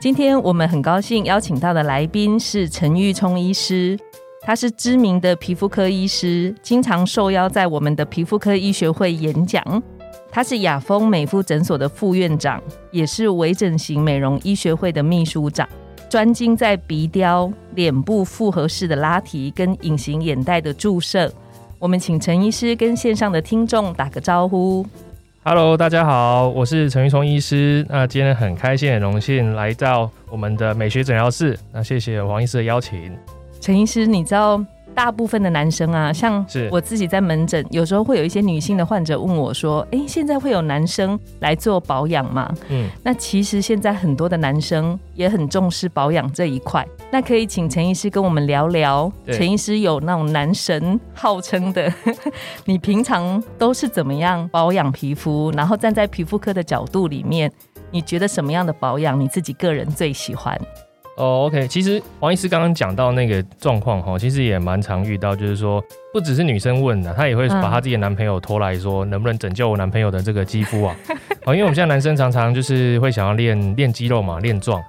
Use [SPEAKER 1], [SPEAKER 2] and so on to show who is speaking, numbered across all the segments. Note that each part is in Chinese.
[SPEAKER 1] 今天我们很高兴邀请到的来宾是陈玉聪医师，他是知名的皮肤科医师，经常受邀在我们的皮肤科医学会演讲。他是雅丰美肤诊所的副院长，也是微整形美容医学会的秘书长，专精在鼻雕、脸部复合式的拉提跟隐形眼袋的注射。我们请陈医师跟线上的听众打个招呼。
[SPEAKER 2] Hello，大家好，我是陈玉聪医师。那今天很开心、很荣幸来到我们的美学诊疗室。那谢谢黄医师的邀请。
[SPEAKER 1] 陈医师，你知道？大部分的男生啊，像我自己在门诊，有时候会有一些女性的患者问我说：“哎，现在会有男生来做保养吗？”嗯，那其实现在很多的男生也很重视保养这一块。那可以请陈医师跟我们聊聊，陈医师有那种男神号称的，你平常都是怎么样保养皮肤？然后站在皮肤科的角度里面，你觉得什么样的保养你自己个人最喜欢？
[SPEAKER 2] 哦，OK，其实王医师刚刚讲到那个状况哈，其实也蛮常遇到，就是说不只是女生问的，她也会把她自己的男朋友拖来说，能不能拯救我男朋友的这个肌肤啊？哦，因为我们现在男生常常就是会想要练练肌肉嘛，练壮，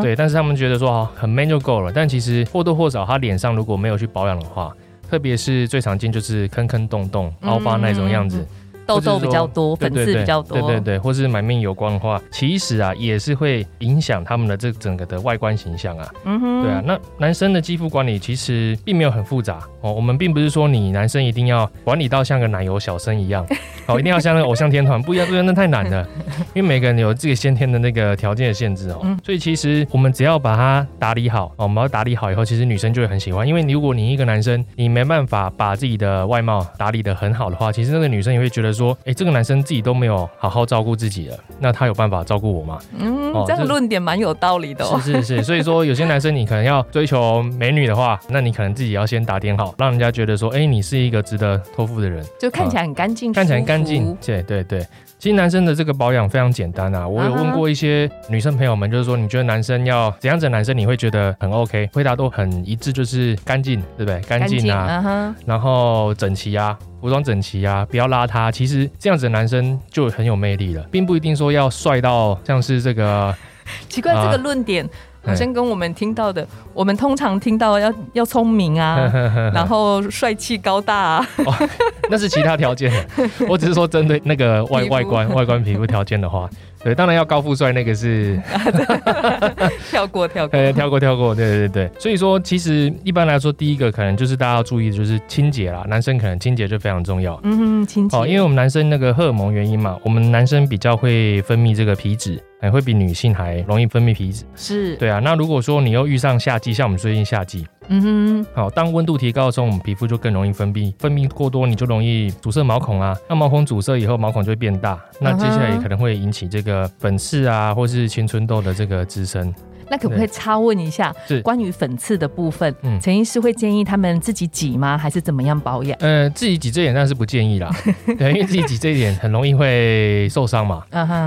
[SPEAKER 2] 对，但是他们觉得说哈很 man 就够了，但其实或多或少他脸上如果没有去保养的话，特别是最常见就是坑坑洞洞、凹疤那种样子。
[SPEAKER 1] 痘痘比较多，粉刺比较多，
[SPEAKER 2] 对对对，或是满面油光的话，其实啊也是会影响他们的这整个的外观形象啊。嗯哼，对啊，那男生的肌肤管理其实并没有很复杂哦。我们并不是说你男生一定要管理到像个奶油小生一样，哦，一定要像那个偶像天团，不一样，不一样，那太难了。因为每个人有自己先天的那个条件的限制哦。所以其实我们只要把它打理好哦，我们要打理好以后，其实女生就会很喜欢。因为如果你一个男生，你没办法把自己的外貌打理的很好的话，其实那个女生也会觉得。说，哎，这个男生自己都没有好好照顾自己了，那他有办法照顾我吗？
[SPEAKER 1] 嗯，这样论点蛮有道理的。
[SPEAKER 2] 是是是，所以说有些男生你可能要追求美女的话，那你可能自己要先打点好，让人家觉得说，哎，你是一个值得托付的人，
[SPEAKER 1] 就看起来很干净，
[SPEAKER 2] 看起来干净。对对对。其实男生的这个保养非常简单啊，我有问过一些女生朋友们，就是说你觉得男生要怎样子男生你会觉得很 OK？回答都很一致，就是干净，对不对？干净啊，然后整齐啊，服装整齐啊，不要邋遢。其实这样子的男生就很有魅力了，并不一定说要帅到像是这个。
[SPEAKER 1] 奇怪，这个论点。好像跟我们听到的，我们通常听到要要聪明啊，然后帅气高大啊，
[SPEAKER 2] 那是其他条件。我只是说针对那个外外观外观皮肤条件的话。对，当然要高富帅，那个是
[SPEAKER 1] 跳 过跳过，
[SPEAKER 2] 跳过 跳过，对对对所以说，其实一般来说，第一个可能就是大家要注意的就是清洁啦，男生可能清洁就非常重要。
[SPEAKER 1] 嗯，清洁。哦，
[SPEAKER 2] 因为我们男生那个荷尔蒙原因嘛，我们男生比较会分泌这个皮脂，还会比女性还容易分泌皮脂。
[SPEAKER 1] 是，
[SPEAKER 2] 对啊。那如果说你又遇上夏季，像我们最近夏季。嗯哼，好，当温度提高的时候，我们皮肤就更容易分泌，分泌过多，你就容易阻塞毛孔啊。那毛孔阻塞以后，毛孔就会变大，那接下来也可能会引起这个粉刺啊，或是青春痘的这个滋生。
[SPEAKER 1] 那可不可以插问一下，是关于粉刺的部分，陈医师会建议他们自己挤吗？还是怎么样保养？
[SPEAKER 2] 呃，自己挤这点当然是不建议啦，对，因为自己挤这一点很容易会受伤嘛。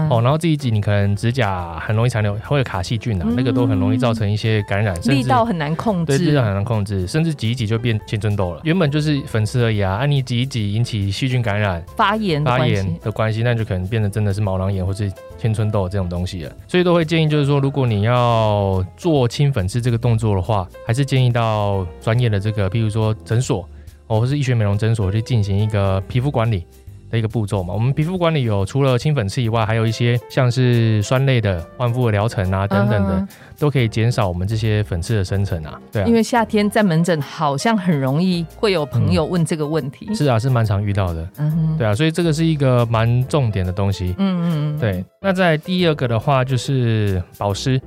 [SPEAKER 2] 哦，然后自己挤，你可能指甲很容易残留，会有卡细菌啊，那个都很容易造成一些感染，
[SPEAKER 1] 力道很难控制，
[SPEAKER 2] 对，力道很难控制，甚至挤一挤就变青春痘了。原本就是粉刺而已啊，啊，你挤一挤引起细菌感染、
[SPEAKER 1] 发炎、
[SPEAKER 2] 发炎的关系，那就可能变得真的是毛囊炎或是青春痘这种东西了。所以都会建议，就是说，如果你要做清粉刺这个动作的话，还是建议到专业的这个，譬如说诊所哦，或是医学美容诊所去进行一个皮肤管理的一个步骤嘛。我们皮肤管理有除了清粉刺以外，还有一些像是酸类的焕肤的疗程啊等等的，都可以减少我们这些粉刺的生成啊。对啊，
[SPEAKER 1] 因为夏天在门诊好像很容易会有朋友问这个问题。
[SPEAKER 2] 是啊，是蛮常遇到的。嗯哼，对啊，所以这个是一个蛮重点的东西。嗯嗯嗯，对。那在第二个的话就是保湿。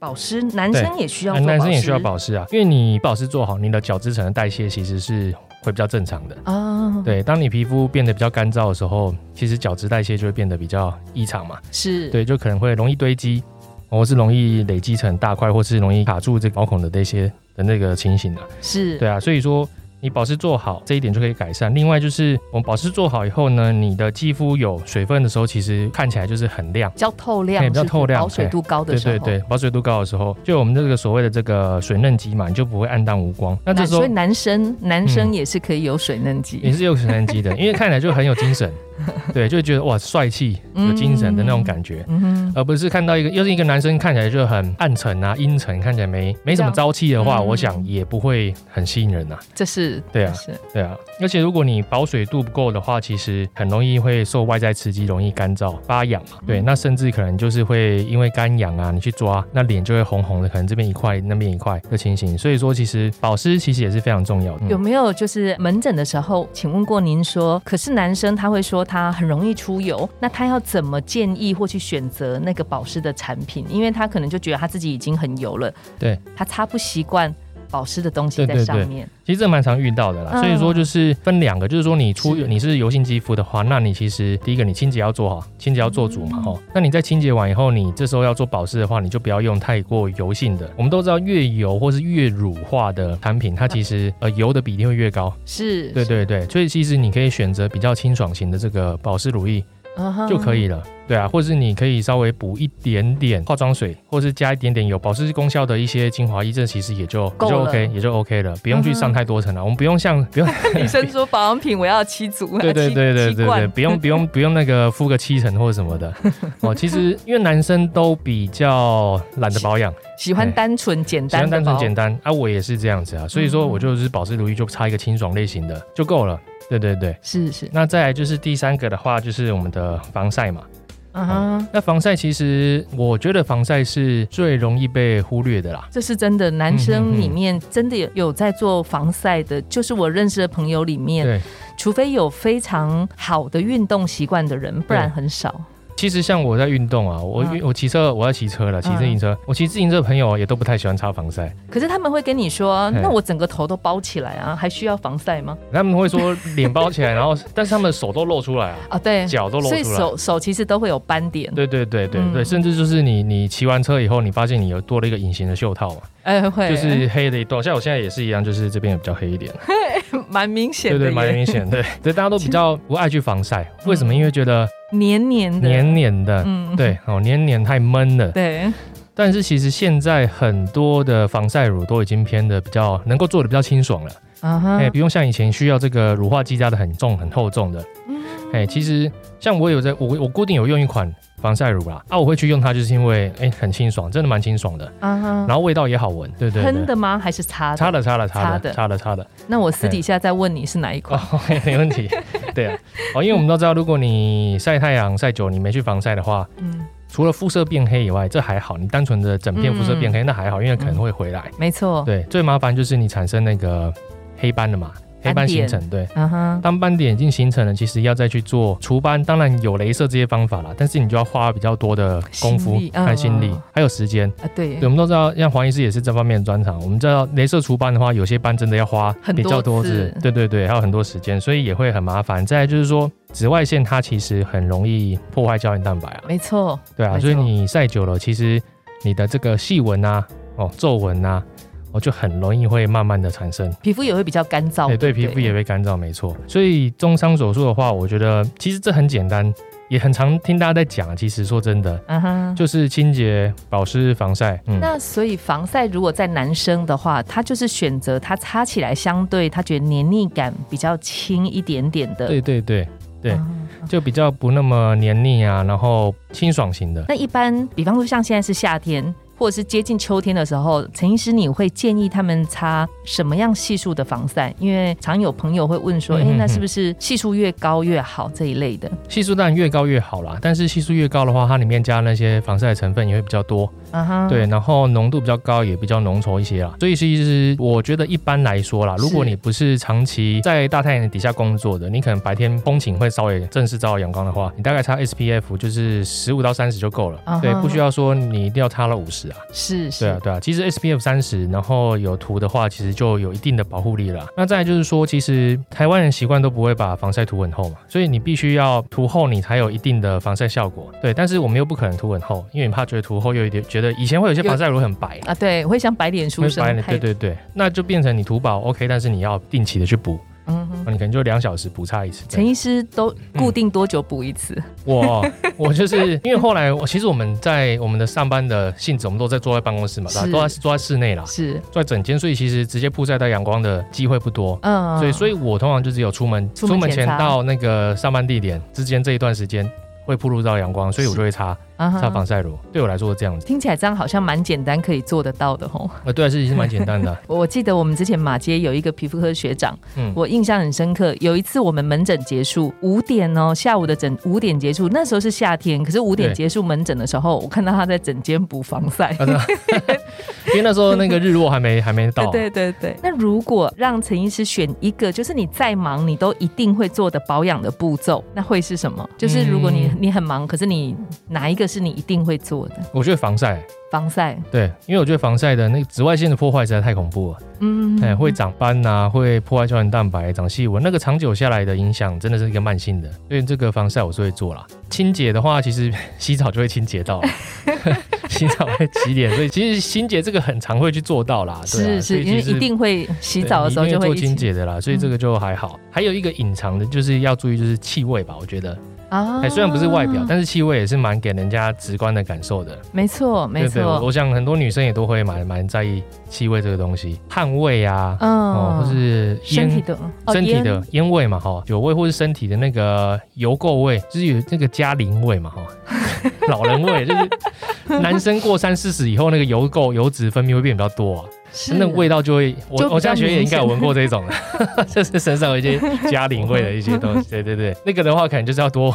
[SPEAKER 1] 保湿，男生也需要，
[SPEAKER 2] 男生也需要保湿啊，因为你保湿做好，你的角质层的代谢其实是会比较正常的啊。对，当你皮肤变得比较干燥的时候，其实角质代谢就会变得比较异常嘛。
[SPEAKER 1] 是，
[SPEAKER 2] 对，就可能会容易堆积。或是容易累积成大块，或是容易卡住这毛孔的这些的那个情形啊。
[SPEAKER 1] 是
[SPEAKER 2] 对啊，所以说。你保湿做好这一点就可以改善。另外就是我们保湿做好以后呢，你的肌肤有水分的时候，其实看起来就是很亮，
[SPEAKER 1] 比较透亮，
[SPEAKER 2] 比较透亮，
[SPEAKER 1] 保水度高的
[SPEAKER 2] 时候，对对对，保水度高的时候，就我们这个所谓的这个水嫩肌嘛，你就不会暗淡无光。
[SPEAKER 1] 那这时候，所以男生男生也是可以有水嫩肌，
[SPEAKER 2] 也是有水嫩肌的，因为看起来就很有精神。对，就觉得哇，帅气、有精神的那种感觉，而不是看到一个又是一个男生看起来就很暗沉啊、阴沉，看起来没没什么朝气的话，我想也不会很吸引人呐。
[SPEAKER 1] 这是
[SPEAKER 2] 对啊，
[SPEAKER 1] 是，
[SPEAKER 2] 对啊。而且如果你保水度不够的话，其实很容易会受外在刺激，容易干燥发痒嘛。对，那甚至可能就是会因为干痒啊，你去抓那脸就会红红的，可能这边一块那边一块的情形。所以说，其实保湿其实也是非常重要的。
[SPEAKER 1] 有没有就是门诊的时候，请问过您说，可是男生他会说。他很容易出油，那他要怎么建议或去选择那个保湿的产品？因为他可能就觉得他自己已经很油了，
[SPEAKER 2] 对
[SPEAKER 1] 他擦不习惯保湿的东西在上面。
[SPEAKER 2] 其实这蛮常遇到的啦，所以说就是分两个，就是说你出你是油性肌肤的话，那你其实第一个你清洁要做好，清洁要做足嘛，吼。那你在清洁完以后，你这时候要做保湿的话，你就不要用太过油性的。我们都知道越油或是越乳化的产品，它其实呃油的比例会越高。
[SPEAKER 1] 是，
[SPEAKER 2] 对对对，所以其实你可以选择比较清爽型的这个保湿乳液。就可以了，对啊，或者是你可以稍微补一点点化妆水，或者是加一点点有保湿功效的一些精华液，这其实也就就 OK，也就 OK 了，不用去上太多层了。我们不用像不用
[SPEAKER 1] 女生说保养品我要七组，
[SPEAKER 2] 对对对对对对，不用不用不用那个敷个七层或者什么的哦。其实因为男生都比较懒得保养，
[SPEAKER 1] 喜欢单纯简单，喜
[SPEAKER 2] 欢单纯简单啊，我也是这样子啊，所以说我就是保湿乳液就擦一个清爽类型的就够了。对对对，
[SPEAKER 1] 是是。
[SPEAKER 2] 那再来就是第三个的话，就是我们的防晒嘛。嗯哼。那防晒其实我觉得防晒是最容易被忽略的啦。
[SPEAKER 1] 这是真的，男生里面真的有有在做防晒的，就是我认识的朋友里面，除非有非常好的运动习惯的人，不然很少。
[SPEAKER 2] 其实像我在运动啊，我我骑车，我要骑车了，骑自行车。我骑自行车的朋友也都不太喜欢擦防晒。
[SPEAKER 1] 可是他们会跟你说，那我整个头都包起来啊，还需要防晒吗？
[SPEAKER 2] 他们会说脸包起来，然后 但是他们手都露出来啊。啊，
[SPEAKER 1] 对，
[SPEAKER 2] 脚都露出来。
[SPEAKER 1] 所以手手其实都会有斑点。
[SPEAKER 2] 对对对对对，甚至就是你你骑完车以后，你发现你有多了一个隐形的袖套嘛？
[SPEAKER 1] 哎，会，
[SPEAKER 2] 就是黑的一段。像我现在也是一样，就是这边也比较黑一点。
[SPEAKER 1] 蛮明显。
[SPEAKER 2] 对对，蛮明显。对对，大家都比较不爱去防晒，为什么？因为觉得。
[SPEAKER 1] 黏黏的，
[SPEAKER 2] 黏黏的，嗯，对，哦，黏黏太闷了，
[SPEAKER 1] 对。
[SPEAKER 2] 但是其实现在很多的防晒乳都已经偏的比较能够做的比较清爽了，啊哈，哎，不用像以前需要这个乳化剂加的很重很厚重的，嗯，哎，其实像我有在，我我固定有用一款。防晒乳啦，啊，我会去用它，就是因为哎，很清爽，真的蛮清爽的，啊哈然后味道也好闻，对对。
[SPEAKER 1] 喷的吗？还是擦？
[SPEAKER 2] 擦的，擦的，擦的，擦的，擦的。
[SPEAKER 1] 那我私底下再问你是哪一款？
[SPEAKER 2] 没问题。对啊，哦，因为我们都知道，如果你晒太阳晒久，你没去防晒的话，嗯，除了肤色变黑以外，这还好。你单纯的整片肤色变黑，那还好，因为可能会回来。
[SPEAKER 1] 没错。
[SPEAKER 2] 对，最麻烦就是你产生那个黑斑了嘛。黑斑形成，对，当斑点已经形成了，其实要再去做除斑，当然有镭射这些方法啦，但是你就要花比较多的功夫、和心力，还有时间
[SPEAKER 1] 啊。对，
[SPEAKER 2] 我们都知道，像黄医师也是这方面的专长。我们知道，镭射除斑的话，有些斑真的要花比较多次，对对对，还有很多时间，所以也会很麻烦。再就是说，紫外线它其实很容易破坏胶原蛋白啊。
[SPEAKER 1] 没错，
[SPEAKER 2] 对啊，所以你晒久了，其实你的这个细纹啊，哦，皱纹啊。我就很容易会慢慢的产生，
[SPEAKER 1] 皮肤也会比较干燥。
[SPEAKER 2] 对对，皮肤也会干燥，没错。所以中伤手术的话，我觉得其实这很简单，也很常听大家在讲。其实说真的，嗯哼，就是清洁、保湿、防晒。
[SPEAKER 1] 嗯那所以防晒如果在男生的话，他就是选择他擦起来相对他觉得黏腻感比较轻一点点的。
[SPEAKER 2] 对对对对，就比较不那么黏腻啊，然后清爽型的。
[SPEAKER 1] 那一般，比方说像现在是夏天。或者是接近秋天的时候，陈医师，你会建议他们擦什么样系数的防晒？因为常有朋友会问说，哎，那是不是系数越高越好这一类的？
[SPEAKER 2] 系数当然越高越好啦，但是系数越高的话，它里面加那些防晒成分也会比较多。啊哈，对，然后浓度比较高，也比较浓稠一些啦。所以其实我觉得一般来说啦，如果你不是长期在大太阳底下工作的，你可能白天风景会稍微正式照到阳光的话，你大概擦 SPF 就是十五到三十就够了。对，不需要说你一定要擦了五十。
[SPEAKER 1] 是，
[SPEAKER 2] 对啊，对啊，其实 SPF 三十，然后有涂的话，其实就有一定的保护力了。那再来就是说，其实台湾人习惯都不会把防晒涂很厚嘛，所以你必须要涂厚，你才有一定的防晒效果。对，但是我们又不可能涂很厚，因为你怕觉得涂厚又有点觉觉得以前会有些防晒乳很白
[SPEAKER 1] 啊，对，会像白脸书生态，
[SPEAKER 2] 对对对，那就变成你涂薄 OK，但是你要定期的去补。嗯，你可能就两小时补差一次。
[SPEAKER 1] 陈医师都固定多久补一次？
[SPEAKER 2] 我我就是因为后来我其实我们在我们的上班的性质，我们都在坐在办公室嘛，都在坐在室内啦，
[SPEAKER 1] 是
[SPEAKER 2] 坐在整间，所以其实直接曝晒到阳光的机会不多。嗯，所以所以我通常就只有出门出门前到那个上班地点之间这一段时间会曝露到阳光，所以我就会擦。擦防晒乳对我来说是这样子，
[SPEAKER 1] 听起来这样好像蛮简单，可以做得到的吼。
[SPEAKER 2] 呃，对啊，是是蛮简单的。
[SPEAKER 1] 我记得我们之前马街有一个皮肤科学长，嗯，我印象很深刻。有一次我们门诊结束五点哦，下午的诊五点结束，那时候是夏天，可是五点结束门诊的时候，我看到他在整间补防晒，
[SPEAKER 2] 因为那时候那个日落还没还没到。
[SPEAKER 1] 对对对。那如果让陈医师选一个，就是你再忙你都一定会做的保养的步骤，那会是什么？就是如果你你很忙，可是你哪一个是你一定会做的？
[SPEAKER 2] 我觉得防晒，
[SPEAKER 1] 防晒，
[SPEAKER 2] 对，因为我觉得防晒的那个紫外线的破坏实在太恐怖了，嗯，哎，会长斑呐，会破坏胶原蛋白，长细纹，那个长久下来的影响真的是一个慢性的，所以这个防晒我是会做啦。清洁的话，其实 洗澡就会清洁到，洗澡会洗脸，所以其实清洁这个很常会去做到啦，
[SPEAKER 1] 是是，因为一定会洗澡的时候就会
[SPEAKER 2] 做清洁的啦，所以这个就还好。还有一个隐藏的，就是要注意就是气味吧，我觉得。啊，哎，虽然不是外表，但是气味也是蛮给人家直观的感受的。
[SPEAKER 1] 没错，没错。
[SPEAKER 2] 我想很多女生也都会蛮蛮在意气味这个东西，汗味啊，嗯，或是
[SPEAKER 1] 身体的
[SPEAKER 2] 身体的烟味嘛，哈，酒味或是身体的那个油垢味，就是有那个加龄味嘛，哈，老人味，就是 男生过三四十以后，那个油垢油脂分泌会变比较多啊。那味道就会，我我家学姐应该有闻过这种的，就是身上有一些加龄味的一些东西。对对对，那个的话可能就是要多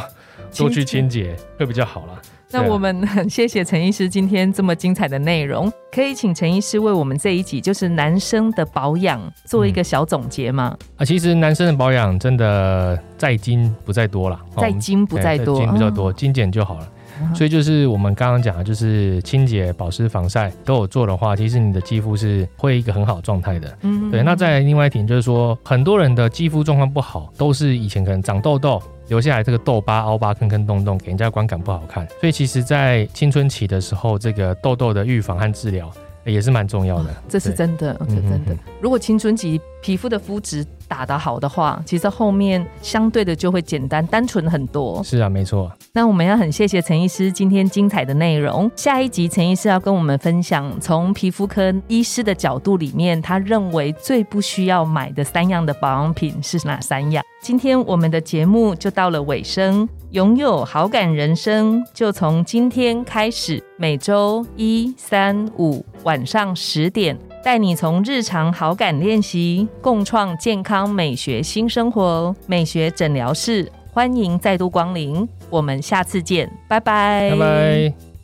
[SPEAKER 2] 多去清洁，会比较好了。
[SPEAKER 1] 那我们很谢谢陈医师今天这么精彩的内容，可以请陈医师为我们这一集就是男生的保养做一个小总结吗？
[SPEAKER 2] 啊，其实男生的保养真的在精不在多了，
[SPEAKER 1] 在精不在多，
[SPEAKER 2] 精比较多，精简就好了。所以就是我们刚刚讲的，就是清洁、保湿、防晒都有做的话，其实你的肌肤是会一个很好状态的。嗯，对。那再另外一点就是说，很多人的肌肤状况不好，都是以前可能长痘痘留下来这个痘疤、凹疤、坑坑洞洞，给人家观感不好看。所以其实，在青春期的时候，这个痘痘的预防和治疗也是蛮重要的。
[SPEAKER 1] 这是真的，这真的。如果青春期皮肤的肤质，打得好的话，其实后面相对的就会简单单纯很多。
[SPEAKER 2] 是啊，没错。
[SPEAKER 1] 那我们要很谢谢陈医师今天精彩的内容。下一集陈医师要跟我们分享，从皮肤科医师的角度里面，他认为最不需要买的三样的保养品是哪三样？今天我们的节目就到了尾声，拥有好感人生就从今天开始，每周一、三、五晚上十点。带你从日常好感练习，共创健康美学新生活。美学诊疗室，欢迎再度光临，我们下次见，拜拜，
[SPEAKER 2] 拜拜。